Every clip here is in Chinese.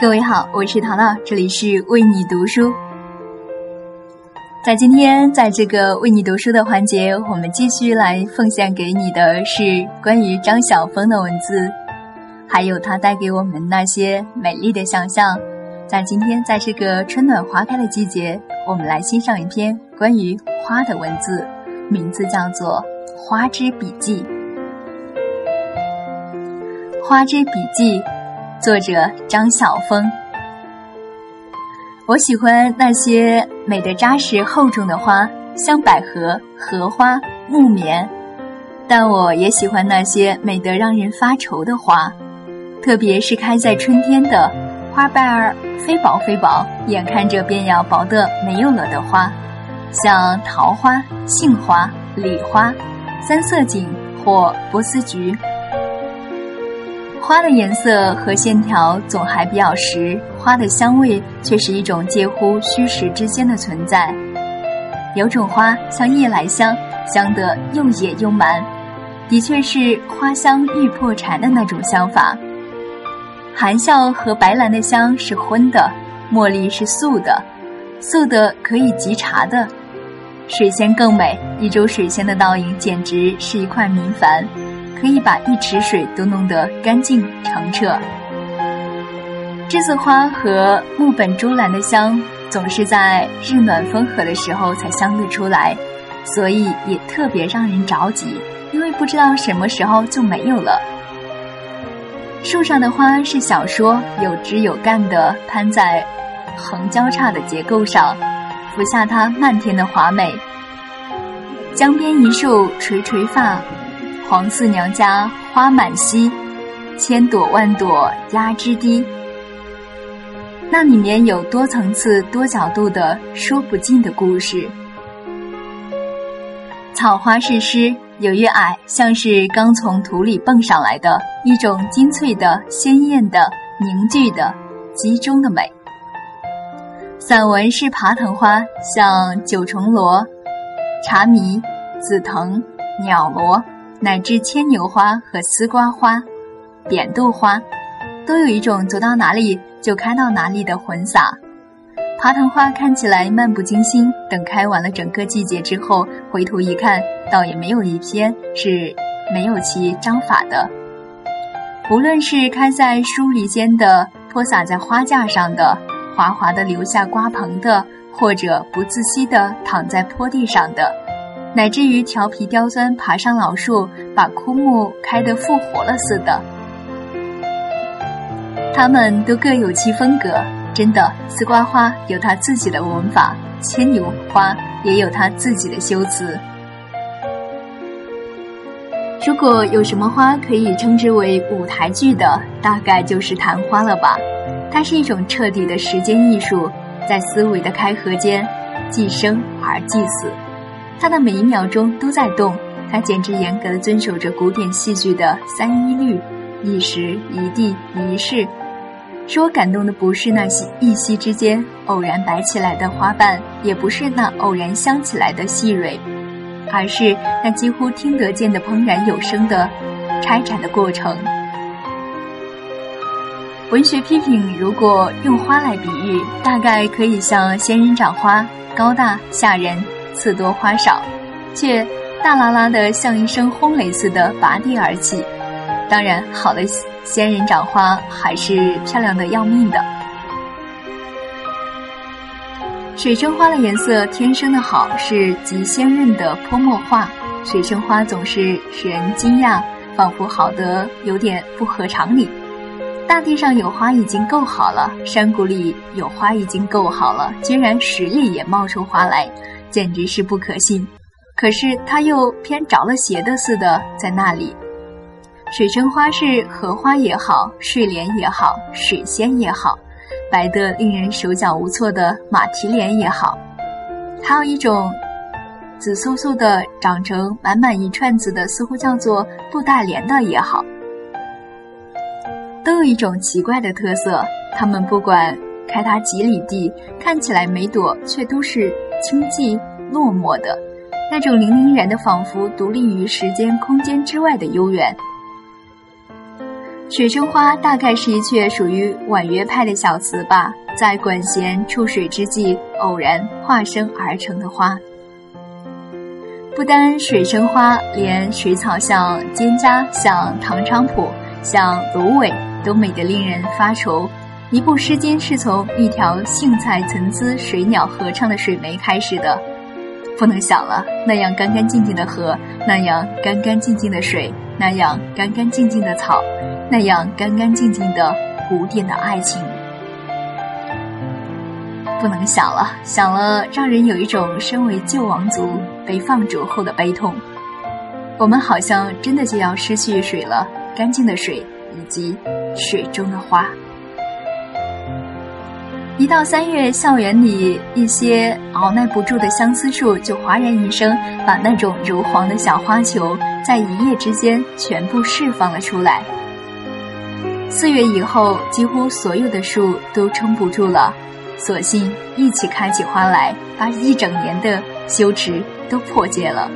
各位好，我是淘淘，这里是为你读书。在今天，在这个为你读书的环节，我们继续来奉献给你的是关于张晓峰的文字，还有他带给我们那些美丽的想象。在今天，在这个春暖花开的季节，我们来欣赏一篇关于花的文字，名字叫做《花之笔记》。《花之笔记》。作者张晓峰。我喜欢那些美得扎实厚重的花，像百合、荷花、木棉，但我也喜欢那些美得让人发愁的花，特别是开在春天的花瓣儿非薄非薄，眼看着便要薄的没有了的花，像桃花、杏花、李花、三色堇或波斯菊。花的颜色和线条总还比较实，花的香味却是一种介乎虚实之间的存在。有种花像夜来香，香得又野又蛮，的确是花香欲破蝉的那种香法。含笑和白兰的香是荤的，茉莉是素的，素的可以集茶的。水仙更美，一株水仙的倒影简直是一块明矾。可以把一池水都弄得干净澄澈。栀子花和木本珠兰的香总是在日暖风和的时候才香得出来，所以也特别让人着急，因为不知道什么时候就没有了。树上的花是小说，有枝有干的攀在横交叉的结构上，俯下它漫天的华美。江边一树垂垂发。黄四娘家花满蹊，千朵万朵压枝低。那里面有多层次、多角度的说不尽的故事。草花是诗，有月矮，像是刚从土里蹦上来的一种精粹的、鲜艳的、凝聚的、集中的美。散文是爬藤花，像九重罗、茶迷、紫藤、鸟罗。乃至牵牛花和丝瓜花、扁豆花，都有一种走到哪里就开到哪里的混洒。爬藤花看起来漫不经心，等开完了整个季节之后，回头一看，倒也没有一篇是没有其章法的。无论是开在疏篱间的，泼洒在花架上的，滑滑的留下瓜棚的，或者不自惜的躺在坡地上的。乃至于调皮刁钻，爬上老树，把枯木开得复活了似的。他们都各有其风格，真的。丝瓜花有它自己的文法，牵牛花也有它自己的修辞。如果有什么花可以称之为舞台剧的，大概就是昙花了吧。它是一种彻底的时间艺术，在思维的开合间，既生而既死。它的每一秒钟都在动，它简直严格的遵守着古典戏剧的三一律：一时、一地、一事。使我感动的不是那些一夕之间偶然摆起来的花瓣，也不是那偶然香起来的细蕊，而是那几乎听得见的怦然有声的拆展的过程。文学批评如果用花来比喻，大概可以像仙人掌花，高大吓人。刺多花少，却大啦啦的像一声轰雷似的拔地而起。当然，好的仙人掌花还是漂亮的要命的。水生花的颜色天生的好，是极鲜润的泼墨画。水生花总是使人惊讶，仿佛好得有点不合常理。大地上有花已经够好了，山谷里有花已经够好了，居然水里也冒出花来。简直是不可信，可是它又偏着了邪的似的在那里。水生花是荷花也好，睡莲也好，水仙也好，白得令人手脚无措的马蹄莲也好，还有一种紫酥酥的长成满满一串子的，似乎叫做布大莲的也好，都有一种奇怪的特色。它们不管开它几里地，看起来每朵却都是。清寂落寞的，那种凌凌然的，仿佛独立于时间空间之外的悠远。水生花大概是一阙属于婉约派的小词吧，在管弦触水之际偶然化身而成的花。不单水生花，连水草像蒹葭，像唐菖蒲，像芦苇，都美得令人发愁。一部《诗经》是从一条荇菜参差、水鸟合唱的水湄开始的，不能想了。那样干干净净的河，那样干干净净的水，那样干干净净的草，那样干干净净的古典的爱情。不能想了，想了让人有一种身为救王族被放逐后的悲痛。我们好像真的就要失去水了，干净的水以及水中的花。一到三月，校园里一些熬耐不住的相思树就哗然一声，把那种柔黄的小花球在一夜之间全部释放了出来。四月以后，几乎所有的树都撑不住了。索性一起开起花来，把一整年的羞耻都破解了。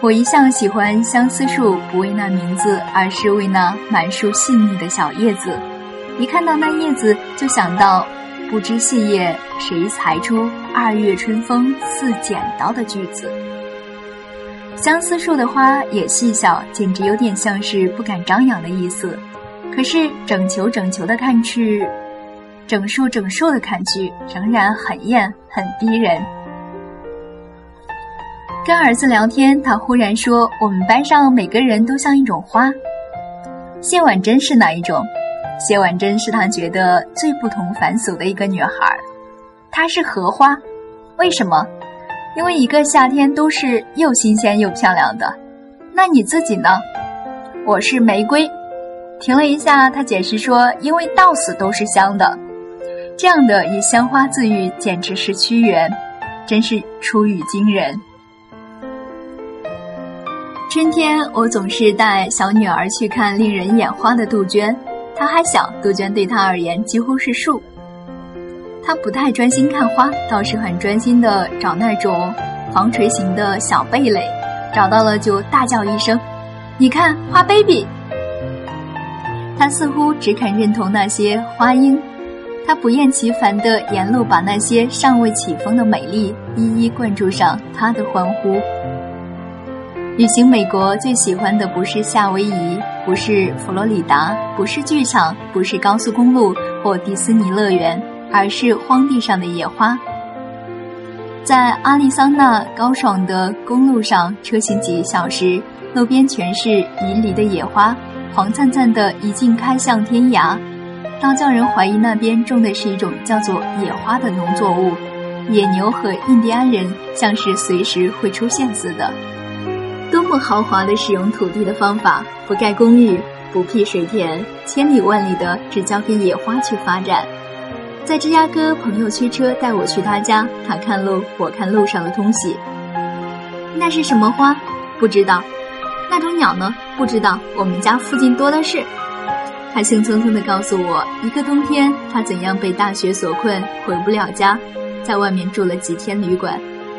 我一向喜欢相思树，不为那名字，而是为那满树细腻的小叶子。一看到那叶子，就想到“不知细叶谁裁出，二月春风似剪刀”的句子。相思树的花也细小，简直有点像是不敢张扬的意思。可是整球整球的看去。整树整树的看去，仍然很艳很逼人。跟儿子聊天，他忽然说：“我们班上每个人都像一种花。”谢婉珍是哪一种？谢婉珍是他觉得最不同凡俗的一个女孩。她是荷花，为什么？因为一个夏天都是又新鲜又漂亮的。那你自己呢？我是玫瑰。停了一下，他解释说：“因为到死都是香的。”这样的以香花自喻，简直是屈原，真是出语惊人。春天，我总是带小女儿去看令人眼花的杜鹃。他还小，杜鹃对他而言几乎是树。他不太专心看花，倒是很专心的找那种纺锤形的小蓓蕾，找到了就大叫一声：“你看，花 baby！” 他似乎只肯认同那些花鹰。他不厌其烦地沿路把那些尚未起风的美丽一一灌注上他的欢呼。旅行美国最喜欢的不是夏威夷，不是佛罗里达，不是剧场，不是高速公路或迪斯尼乐园，而是荒地上的野花。在阿利桑那高爽的公路上车行几小时，路边全是迷离的野花，黄灿灿的，一径开向天涯。倒叫人怀疑那边种的是一种叫做野花的农作物，野牛和印第安人像是随时会出现似的。这么豪华的使用土地的方法！不盖公寓，不辟水田，千里万里的只交给野花去发展。在芝加哥，朋友驱车带我去他家，他看路，我看路上的东西。那是什么花？不知道。那种鸟呢？不知道。我们家附近多的是。他兴匆匆地告诉我，一个冬天他怎样被大雪所困，回不了家，在外面住了几天旅馆。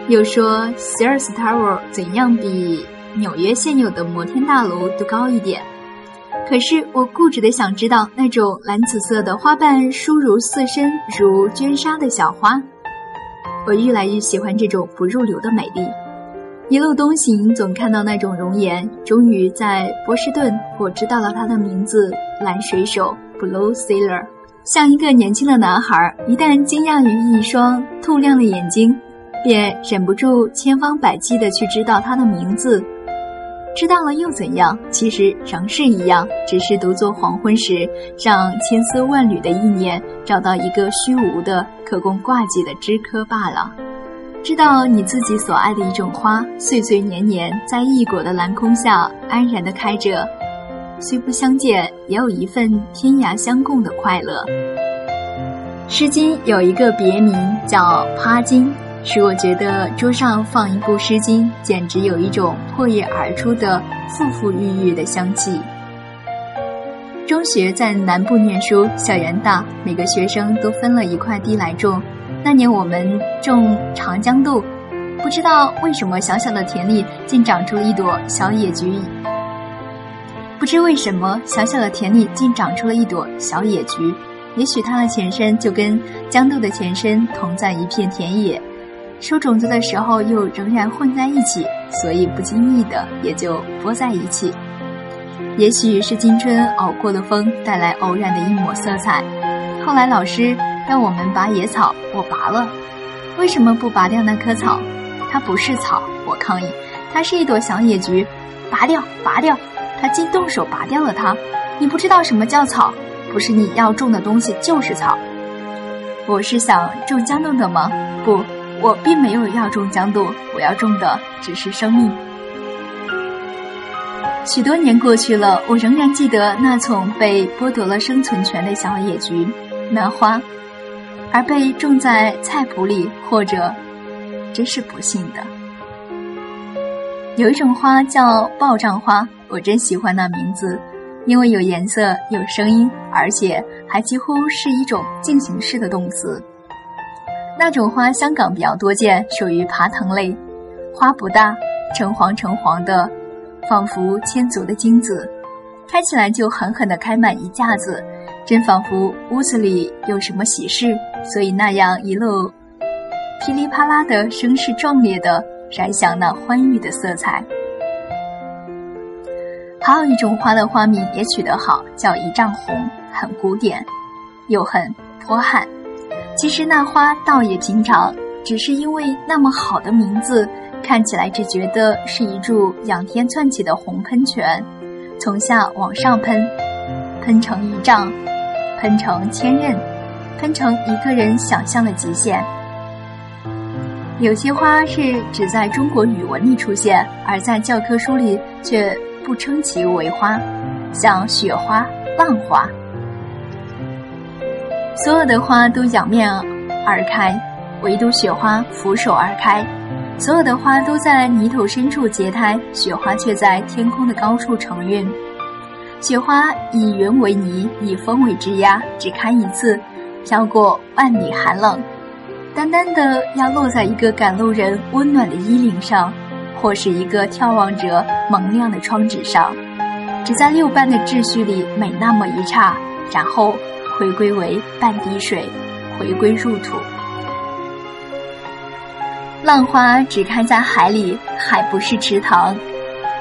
又说 Sears Tower 怎样比纽约现有的摩天大楼都高一点。可是我固执的想知道那种蓝紫色的花瓣疏如似身如绢纱的小花。我愈来愈喜欢这种不入流的美丽。一路东行，总看到那种容颜。终于在波士顿，我知道了他的名字——蓝水手 （Blue Sailor）。像一个年轻的男孩，一旦惊讶于一双透亮的眼睛，便忍不住千方百计地去知道他的名字。知道了又怎样？其实仍是一样，只是独坐黄昏时，让千丝万缕的意念找到一个虚无的、可供挂记的枝柯罢了。知道你自己所爱的一种花，岁岁年年在异国的蓝空下安然地开着，虽不相见，也有一份天涯相共的快乐。《诗经》有一个别名叫“趴经”，使我觉得桌上放一部《诗经》，简直有一种破叶而出的馥馥郁郁的香气。中学在南部念书，校园大，每个学生都分了一块地来种。那年我们种长江豆，不知道为什么小小的田里竟长出了一朵小野菊。不知为什么，小小的田里竟长出了一朵小野菊。也许它的前身就跟豇豆的前身同在一片田野，收种子的时候又仍然混在一起，所以不经意的也就播在一起。也许是青春熬过的风带来偶然的一抹色彩。后来老师让我们拔野草，我拔了。为什么不拔掉那棵草？它不是草，我抗议。它是一朵小野菊，拔掉，拔掉。他竟动手拔掉了它。你不知道什么叫草？不是你要种的东西就是草。我是想种豇豆的吗？不，我并没有要种豇豆，我要种的只是生命。许多年过去了，我仍然记得那丛被剥夺了生存权的小野菊，那花，而被种在菜圃里，或者，真是不幸的。有一种花叫爆胀花，我真喜欢那名字。因为有颜色、有声音，而且还几乎是一种进行式的动词。那种花香港比较多见，属于爬藤类，花不大，橙黄橙黄的，仿佛千足的金子，开起来就狠狠地开满一架子，真仿佛屋子里有什么喜事，所以那样一路噼里啪啦的声势壮烈的燃响那欢愉的色彩。还有一种花的花名也取得好，叫一丈红，很古典，又很泼悍。其实那花倒也平常，只是因为那么好的名字，看起来只觉得是一柱仰天窜起的红喷泉，从下往上喷，喷成一丈，喷成千仞，喷成一个人想象的极限。有些花是只在中国语文里出现，而在教科书里却。不称其为花，像雪花、浪花，所有的花都仰面而开，唯独雪花俯首而开；所有的花都在泥土深处结胎，雪花却在天空的高处承运。雪花以云为泥，以风为枝桠，只开一次，飘过万里寒冷，单单的要落在一个赶路人温暖的衣领上。或是一个眺望着蒙亮的窗纸上，只在六瓣的秩序里每那么一刹，然后回归为半滴水，回归入土。浪花只开在海里，海不是池塘，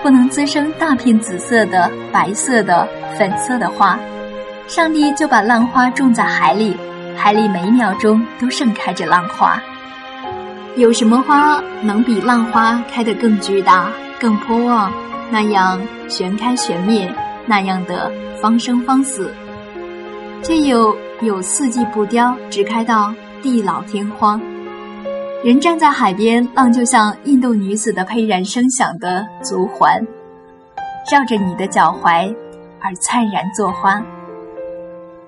不能滋生大片紫色的、白色的、粉色的花。上帝就把浪花种在海里，海里每秒钟都盛开着浪花。有什么花能比浪花开得更巨大、更泼旺，那样旋开旋灭，那样的方生方死？却有有四季不凋，只开到地老天荒。人站在海边，浪就像印度女子的沛然声响的足环，绕着你的脚踝而灿然作花。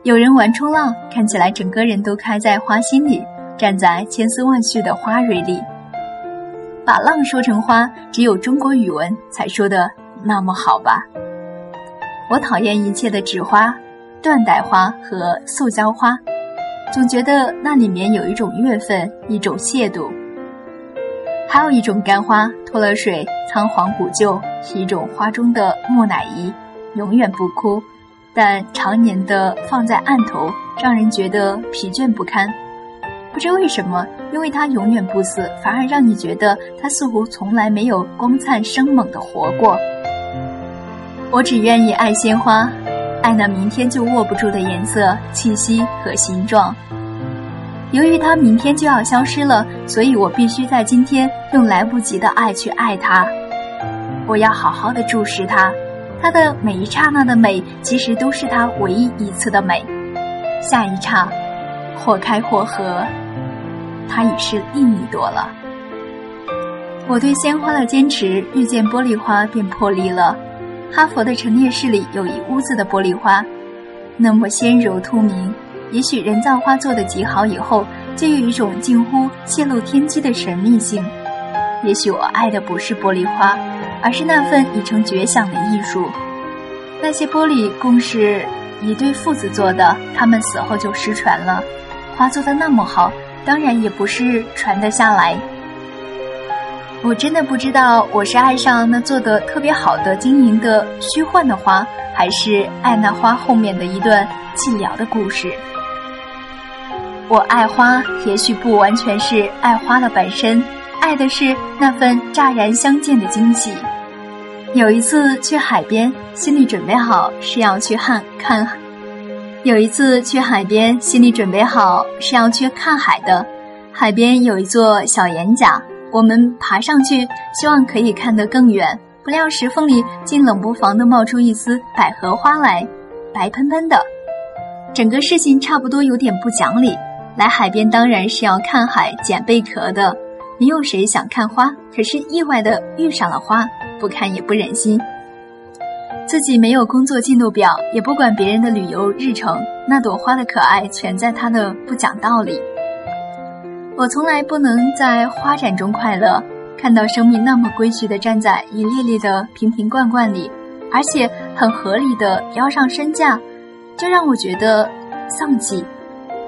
有人玩冲浪，看起来整个人都开在花心里。站在千丝万绪的花蕊里，把浪说成花，只有中国语文才说的那么好吧？我讨厌一切的纸花、缎带花和塑胶花，总觉得那里面有一种月份，一种亵渎。还有一种干花，脱了水，仓皇古旧，是一种花中的木乃伊，永远不枯，但常年的放在案头，让人觉得疲倦不堪。不知为什么，因为它永远不死，反而让你觉得它似乎从来没有光灿生猛的活过。我只愿意爱鲜花，爱那明天就握不住的颜色、气息和形状。由于它明天就要消失了，所以我必须在今天用来不及的爱去爱它。我要好好的注视它，它的每一刹那的美，其实都是它唯一一次的美。下一刹，或开或合。它已是另一朵了。我对鲜花的坚持，遇见玻璃花便破例了。哈佛的陈列室里有一屋子的玻璃花，那么纤柔透明。也许人造花做的极好以后，就有一种近乎泄露天机的神秘性。也许我爱的不是玻璃花，而是那份已成绝响的艺术。那些玻璃共是一对父子做的，他们死后就失传了。花做的那么好。当然也不是传得下来。我真的不知道我是爱上那做的特别好的经营的虚幻的花，还是爱那花后面的一段寂寥的故事。我爱花，也许不完全是爱花的本身，爱的是那份乍然相见的惊喜。有一次去海边，心里准备好是要去看看；有一次去海边，心里准备好是要去看海的。海边有一座小岩甲，我们爬上去，希望可以看得更远。不料石缝里竟冷不防地冒出一丝百合花来，白喷喷的。整个事情差不多有点不讲理。来海边当然是要看海、捡贝壳的，没有谁想看花。可是意外的遇上了花，不看也不忍心。自己没有工作进度表，也不管别人的旅游日程，那朵花的可爱全在它的不讲道理。我从来不能在花展中快乐，看到生命那么规矩地站在一列列的瓶瓶罐罐里，而且很合理的标上身价，就让我觉得丧气。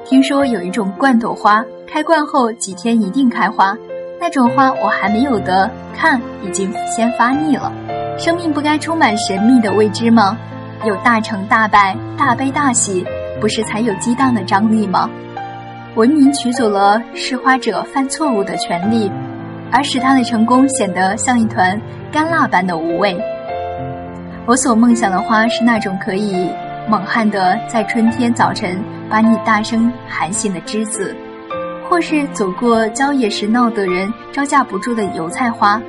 听说有一种罐头花，开罐后几天一定开花，那种花我还没有得看，已经先发腻了。生命不该充满神秘的未知吗？有大成大败、大悲大喜，不是才有激荡的张力吗？文明取走了试花者犯错误的权利，而使他的成功显得像一团干蜡般的无味。我所梦想的花是那种可以。猛悍的在春天早晨把你大声喊醒的栀子，或是走过郊野时闹得人招架不住的油菜花，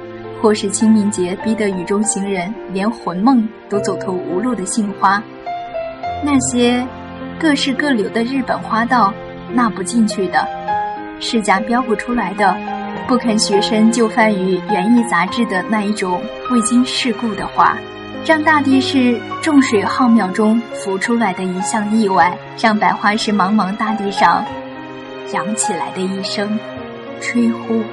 或是清明节逼得雨中行人连魂梦都走投无路的杏花，那些各式各流的日本花道纳不进去的，世家标不出来的，不肯学生就范于园艺杂志的那一种未经世故的话。让大地是众水浩渺中浮出来的一项意外，让百花是茫茫大地上扬起来的一声吹呼。